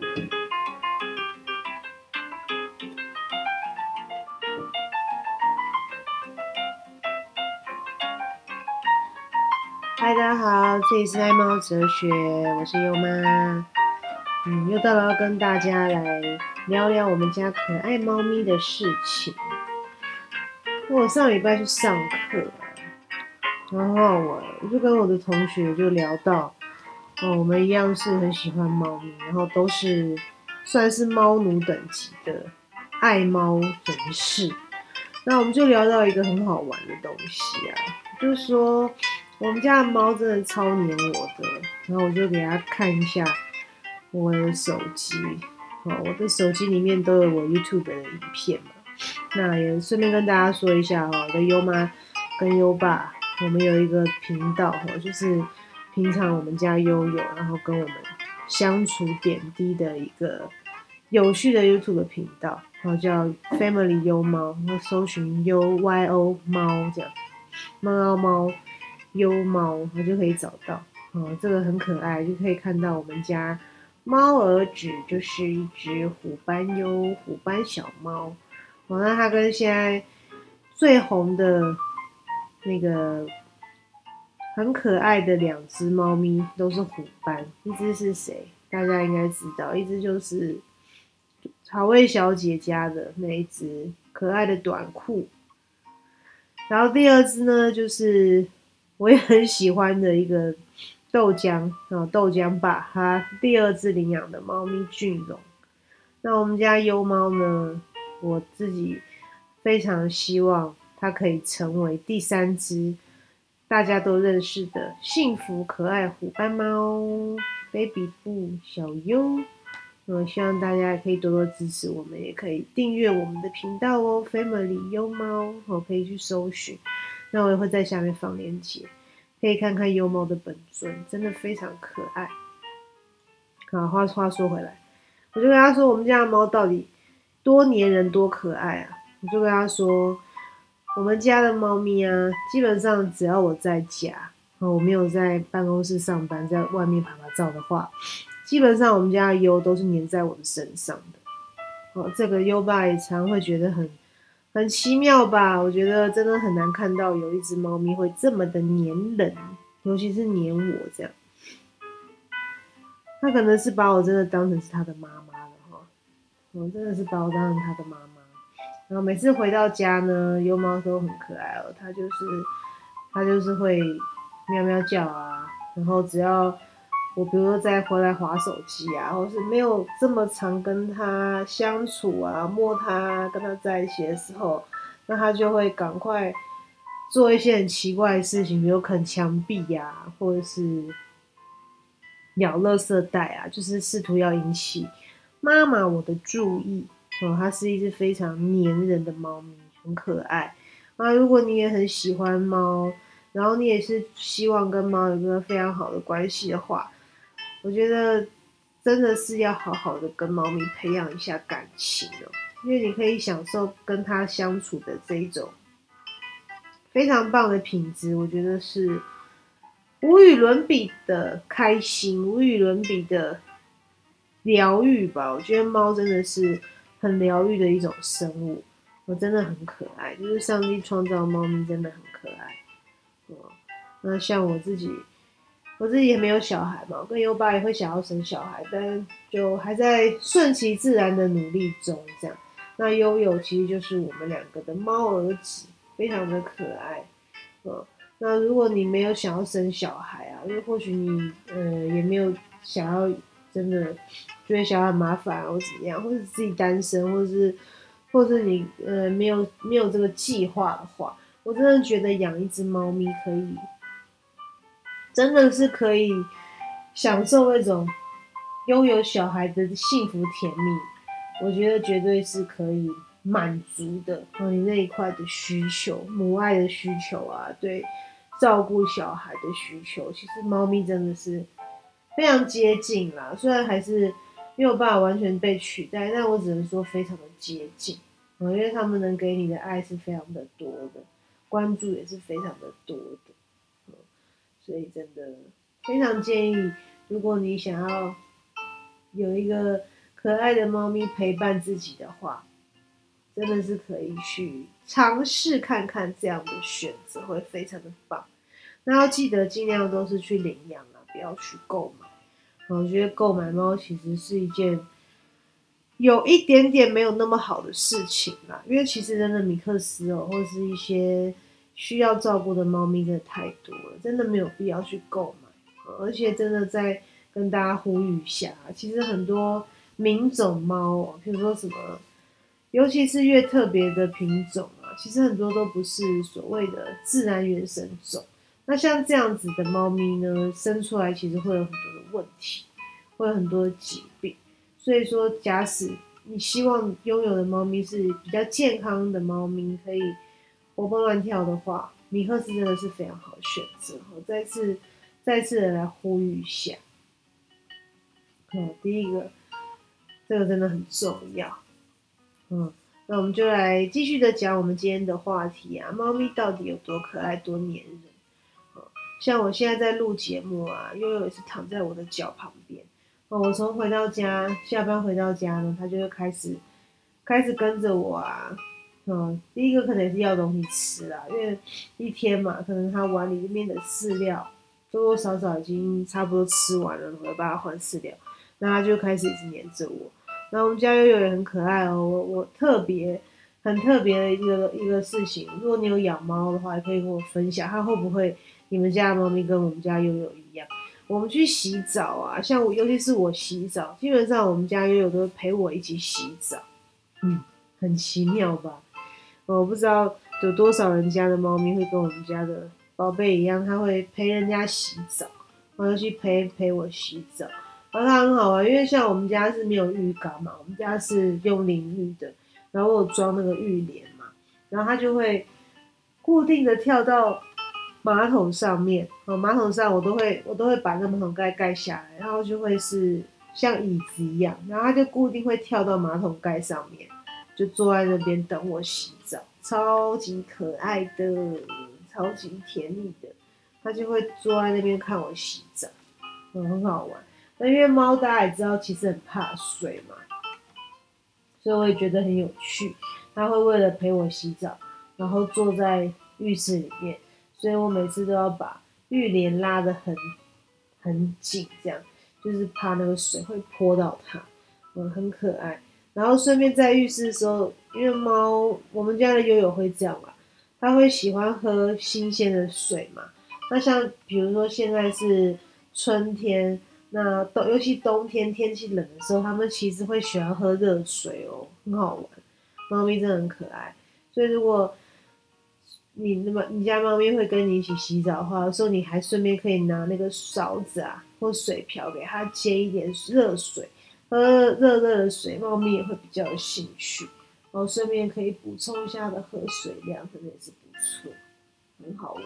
嗨，大家好，这里是爱猫哲学，我是优妈。嗯，又到了要跟大家来聊聊我们家可爱猫咪的事情。我上礼拜去上课，然后我就跟我的同学就聊到，哦，我们一样是很喜欢猫咪，然后都是算是猫奴等级的爱猫人士。那我们就聊到一个很好玩的东西啊，就是说。我们家的猫真的超黏我的，然后我就给它看一下我的手机，哦，我的手机里面都有我 YouTube 的影片嘛。那也顺便跟大家说一下哈，我的优妈跟优爸，我们有一个频道哈，就是平常我们家悠悠，然后跟我们相处点滴的一个有趣的 YouTube 频道，然后叫 Family 优猫，然后搜寻 U Y O 猫这样，猫猫。优猫，我就可以找到哦，这个很可爱，就可以看到我们家猫儿子就是一只虎斑优虎斑小猫哦。那它跟现在最红的那个很可爱的两只猫咪都是虎斑，一只是谁？大家应该知道，一只就是草味小姐家的那一只可爱的短裤，然后第二只呢就是。我也很喜欢的一个豆浆啊，豆浆爸他第二只领养的猫咪俊荣。那我们家优猫呢，我自己非常希望它可以成为第三只大家都认识的幸福可爱虎斑猫，baby 布小优。我希望大家也可以多多支持我们，也可以订阅我们的频道哦，Family 优猫，我可以去搜寻。那我也会在下面放链接，可以看看优猫的本尊，真的非常可爱。好，话话说回来，我就跟他说，我们家的猫到底多粘人、多可爱啊！我就跟他说，我们家的猫咪啊，基本上只要我在家，我没有在办公室上班，在外面拍拍照的话，基本上我们家的优都是粘在我的身上的。哦，这个优爸也常会觉得很。很奇妙吧？我觉得真的很难看到有一只猫咪会这么的粘人，尤其是粘我这样。它可能是把我真的当成是它的妈妈了哈，我真的是把我当成它的妈妈。然后每次回到家呢，幼猫都很可爱哦，它就是它就是会喵喵叫啊，然后只要。我比如说再回来划手机啊，或是没有这么常跟他相处啊，摸他跟他在一起的时候，那他就会赶快做一些很奇怪的事情，比如啃墙壁呀，或者是咬垃圾袋啊，就是试图要引起妈妈我的注意。哦，它是一只非常粘人的猫咪，很可爱啊。如果你也很喜欢猫，然后你也是希望跟猫有个非常好的关系的话，我觉得真的是要好好的跟猫咪培养一下感情哦，因为你可以享受跟它相处的这一种非常棒的品质，我觉得是无与伦比的开心，无与伦比的疗愈吧。我觉得猫真的是很疗愈的一种生物，我真的很可爱，就是上帝创造猫咪真的很可爱。那像我自己。我自己也没有小孩嘛，我跟优爸也会想要生小孩，但就还在顺其自然的努力中。这样，那悠悠其实就是我们两个的猫儿子，非常的可爱。嗯，那如果你没有想要生小孩啊，因为或许你呃也没有想要真的觉得小孩麻烦或怎么样，或者自己单身，或者是或者你呃没有没有这个计划的话，我真的觉得养一只猫咪可以。真的是可以享受那种拥有小孩的幸福甜蜜，我觉得绝对是可以满足的。哦，你那一块的需求，母爱的需求啊，对照顾小孩的需求，其实猫咪真的是非常接近啦。虽然还是没有办法完全被取代，但我只能说非常的接近。哦，因为他们能给你的爱是非常的多的，关注也是非常的多的。所以真的非常建议，如果你想要有一个可爱的猫咪陪伴自己的话，真的是可以去尝试看看这样的选择，会非常的棒。那要记得尽量都是去领养啊，不要去购买。我觉得购买猫其实是一件有一点点没有那么好的事情啦，因为其实真的米克斯哦，或是一些需要照顾的猫咪真的太多了，真的没有必要去购买。而且真的在跟大家呼吁一下，其实很多名种猫哦，比如说什么，尤其是越特别的品种啊，其实很多都不是所谓的自然原生种。那像这样子的猫咪呢，生出来其实会有很多问题，会有很多疾病。所以说，假使你希望拥有的猫咪是比较健康的猫咪，可以活蹦乱跳的话，米克斯真的是非常好的选择。我再次、再次的来呼吁一下。嗯，第一个，这个真的很重要。嗯，那我们就来继续的讲我们今天的话题啊，猫咪到底有多可爱、多黏人？像我现在在录节目啊，悠悠也是躺在我的脚旁边。哦，我从回到家，下班回到家呢，它就会开始开始跟着我啊。嗯，第一个可能也是要东西吃啊，因为一天嘛，可能它碗里面的饲料多多少少已经差不多吃完了，我要把它换饲料，那它就开始一直黏着我。那我们家悠悠也很可爱哦，我我特别很特别的一个一个事情，如果你有养猫的话，也可以跟我分享，它会不会？你们家的猫咪跟我们家悠悠一样，我们去洗澡啊，像我，尤其是我洗澡，基本上我们家悠悠都会陪我一起洗澡，嗯，很奇妙吧？我不知道有多少人家的猫咪会跟我们家的宝贝一样，它会陪人家洗澡，然后去陪陪我洗澡，然后它很好玩，因为像我们家是没有浴缸嘛，我们家是用淋浴的，然后我装那个浴帘嘛，然后它就会固定的跳到。马桶上面，哦，马桶上我都会，我都会把那马桶盖盖下来，然后就会是像椅子一样，然后它就固定会跳到马桶盖上面，就坐在那边等我洗澡，超级可爱的，超级甜蜜的，它就会坐在那边看我洗澡，很好玩。那因为猫大家也知道，其实很怕水嘛，所以我也觉得很有趣。它会为了陪我洗澡，然后坐在浴室里面。所以我每次都要把浴帘拉得很很紧，这样就是怕那个水会泼到它，嗯，很可爱。然后顺便在浴室的时候，因为猫，我们家的悠悠会这样吧，它会喜欢喝新鲜的水嘛。那像比如说现在是春天，那冬尤其冬天天气冷的时候，它们其实会喜欢喝热水哦，很好玩。猫咪真的很可爱，所以如果你那么，你家猫咪会跟你一起洗澡的话，有时候你还顺便可以拿那个勺子啊，或水瓢给它接一点热水，喝热热的水，猫咪也会比较有兴趣。然后顺便可以补充一下它的喝水量，可能也是不错，很好玩。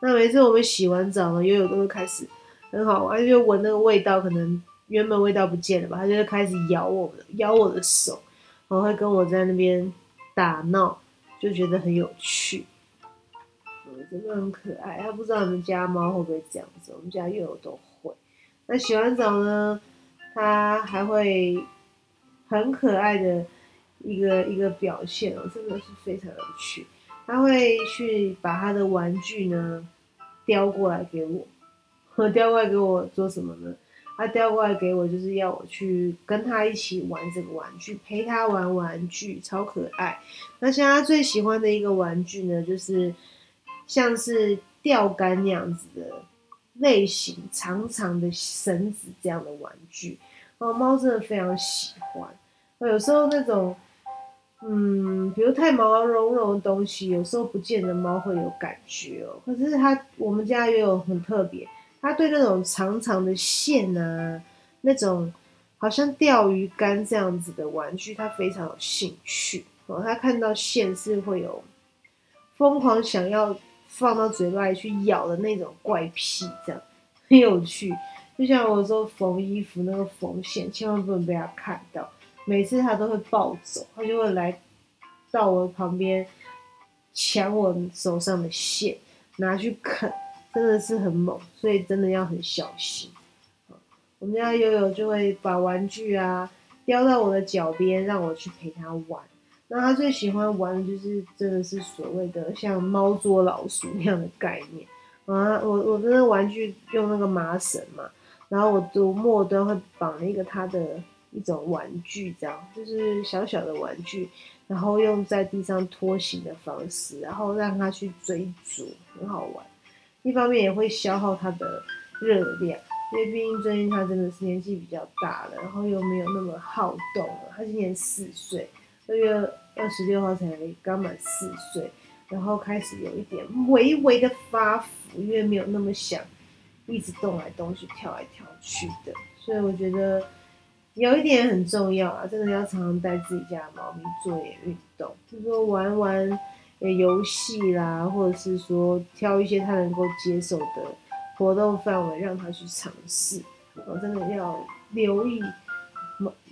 那每次我们洗完澡呢，悠悠都会开始很好玩，因为闻那个味道，可能原本味道不见了吧，它就会开始咬我的，咬我的手，然后会跟我在那边打闹，就觉得很有趣。真的很可爱，他不知道你们家猫会不会这样子，我们家又有都会。那洗完澡呢，它还会很可爱的一个一个表现哦，真的是非常有趣。它会去把它的玩具呢叼过来给我，和 叼过来给我做什么呢？它叼过来给我就是要我去跟他一起玩这个玩具，陪他玩玩具，超可爱。那像他最喜欢的一个玩具呢，就是。像是钓竿那样子的类型，长长的绳子这样的玩具，哦，猫真的非常喜欢。有时候那种，嗯，比如太毛茸茸的东西，有时候不见得猫会有感觉哦。可是它，我们家也有很特别，它对那种长长的线啊，那种好像钓鱼竿这样子的玩具，它非常有兴趣哦。它看到线是会有疯狂想要。放到嘴巴里去咬的那种怪癖，这样很有趣。就像我说缝衣服那个缝线，千万不能被它看到。每次它都会暴走，它就会来到我旁边抢我手上的线，拿去啃，真的是很猛，所以真的要很小心。我们家悠悠就会把玩具啊叼到我的脚边，让我去陪他玩。那他最喜欢玩的就是真的是所谓的像猫捉老鼠那样的概念啊！我我的那玩具用那个麻绳嘛，然后我读末端会绑一个他的一种玩具，这样就是小小的玩具，然后用在地上拖行的方式，然后让他去追逐，很好玩。一方面也会消耗他的热量，因为毕竟最近他真的是年纪比较大了，然后又没有那么好动了。他今年四岁。二月二十六号才刚满四岁，然后开始有一点微微的发福，因为没有那么想一直动来动去、跳来跳去的，所以我觉得有一点很重要啊，真的要常常带自己家的猫咪做一点运动，就说玩玩游戏啦，或者是说挑一些他能够接受的活动范围，让他去尝试。我真的要留意。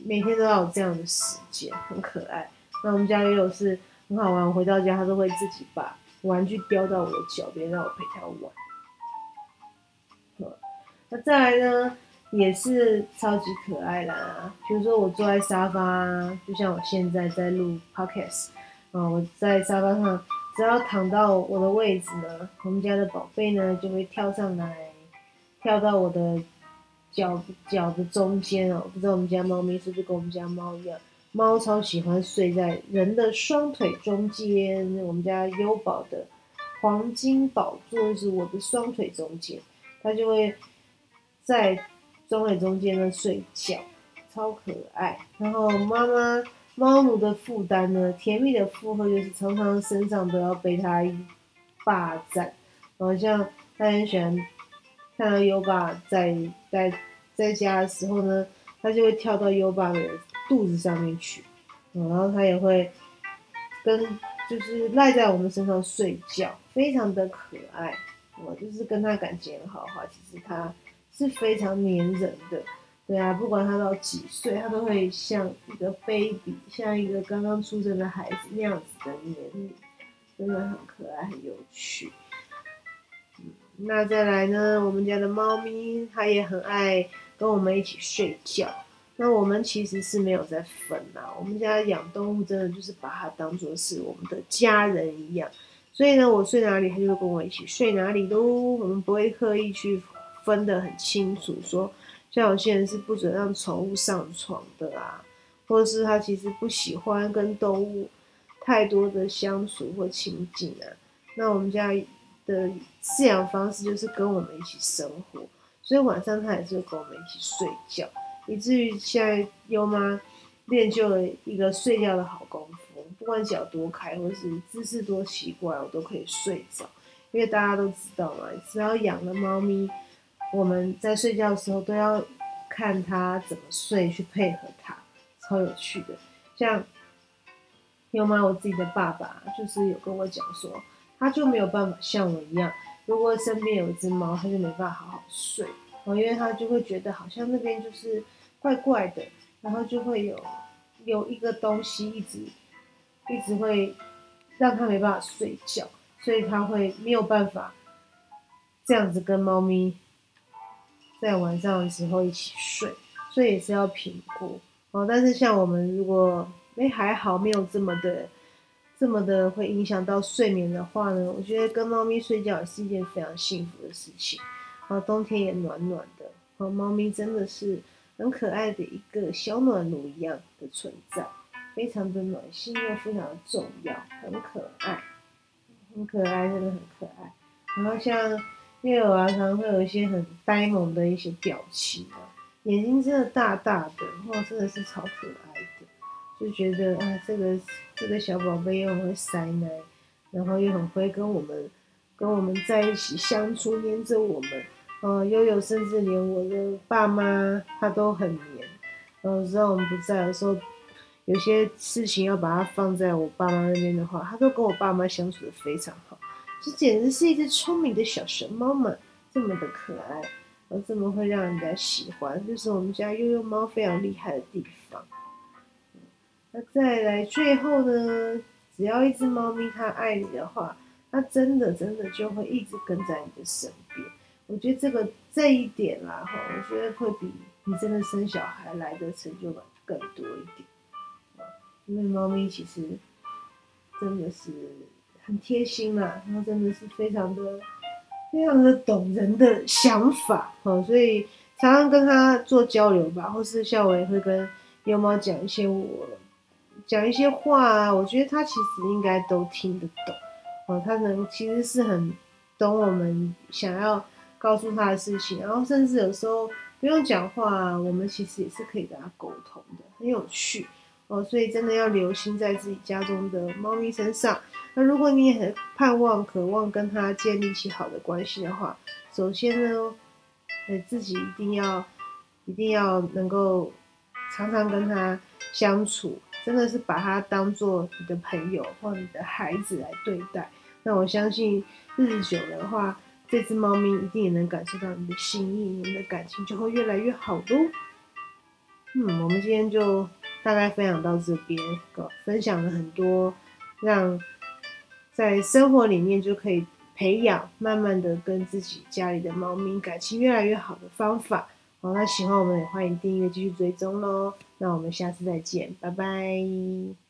每天都要有这样的时间，很可爱。那我们家也有是很好玩，回到家他都会自己把玩具叼到我的脚边，让我陪他玩。那再来呢，也是超级可爱啦。比如说我坐在沙发，就像我现在在录 podcast，啊，我在沙发上，只要躺到我的位置呢，我们家的宝贝呢就会跳上来，跳到我的。脚脚的中间哦，不知道我们家猫咪是不是跟我们家猫一样，猫超喜欢睡在人的双腿中间。我们家优宝的黄金宝座是我的双腿中间，它就会在双腿中间呢睡觉，超可爱。然后妈妈猫奴的负担呢，甜蜜的负荷就是常常身上都要被它霸占，好像它很喜欢。看到优爸在在在家的时候呢，他就会跳到优爸的肚子上面去，然后他也会跟就是赖在我们身上睡觉，非常的可爱。我就是跟他感情很好的话，其实他是非常黏人的。对啊，不管他到几岁，他都会像一个 baby，像一个刚刚出生的孩子那样子的黏你，真的很可爱，很有趣。那再来呢？我们家的猫咪它也很爱跟我们一起睡觉。那我们其实是没有在分呐。我们家养动物真的就是把它当做是我们的家人一样。所以呢，我睡哪里，它就会跟我一起睡哪里喽。我们不会刻意去分得很清楚，说像有些人是不准让宠物上床的啊，或者是他其实不喜欢跟动物太多的相处或亲近啊。那我们家。的饲养方式就是跟我们一起生活，所以晚上它也是跟我们一起睡觉，以至于现在优妈练就了一个睡觉的好功夫，不管脚多开或是姿势多奇怪，我都可以睡着。因为大家都知道嘛，只要养了猫咪，我们在睡觉的时候都要看它怎么睡，去配合它，超有趣的。像优妈我自己的爸爸就是有跟我讲说。他就没有办法像我一样，如果身边有一只猫，他就没办法好好睡哦，因为他就会觉得好像那边就是怪怪的，然后就会有有一个东西一直一直会让他没办法睡觉，所以他会没有办法这样子跟猫咪在晚上的时候一起睡，所以也是要评估哦。但是像我们如果哎还好，没有这么的。这么的会影响到睡眠的话呢，我觉得跟猫咪睡觉也是一件非常幸福的事情。啊，冬天也暖暖的，啊，猫咪真的是很可爱的一个小暖炉一样的存在，非常的暖心又非常的重要，很可爱，很可爱，真的很可爱。然后像月儿啊，常常会有一些很呆萌的一些表情啊，眼睛真的大大的，哇，真的是超可爱的。就觉得啊，这个这个小宝贝又很会塞奶，然后又很会跟我们跟我们在一起相处，黏着我们。呃，悠悠甚至连我的爸妈他都很黏。呃，知道我们不在的时候，有些事情要把它放在我爸妈那边的话，他都跟我爸妈相处的非常好。这简直是一只聪明的小熊猫嘛，这么的可爱，而这么会让人家喜欢，就是我们家悠悠猫非常厉害的地方。那再来最后呢？只要一只猫咪它爱你的话，它真的真的就会一直跟在你的身边。我觉得这个这一点啦，哈，我觉得会比你真的生小孩来的成就感更多一点。因为猫咪其实真的是很贴心啦，然后真的是非常的、非常的懂人的想法哦，所以常常跟他做交流吧，或是像我也会跟幼猫讲一些我讲一些话啊，我觉得他其实应该都听得懂哦，他能其实是很懂我们想要告诉他的事情，然后甚至有时候不用讲话，我们其实也是可以跟他沟通的，很有趣。哦，所以真的要留心在自己家中的猫咪身上。那如果你也很盼望、渴望跟它建立起好的关系的话，首先呢，呃，自己一定要、一定要能够常常跟它相处，真的是把它当做你的朋友或你的孩子来对待。那我相信日久的话，这只猫咪一定也能感受到你的心意，你们的感情就会越来越好喽。嗯，我们今天就。大概分享到这边，分享了很多让在生活里面就可以培养，慢慢的跟自己家里的猫咪感情越来越好的方法。好，那喜欢我们也欢迎订阅继续追踪喽。那我们下次再见，拜拜。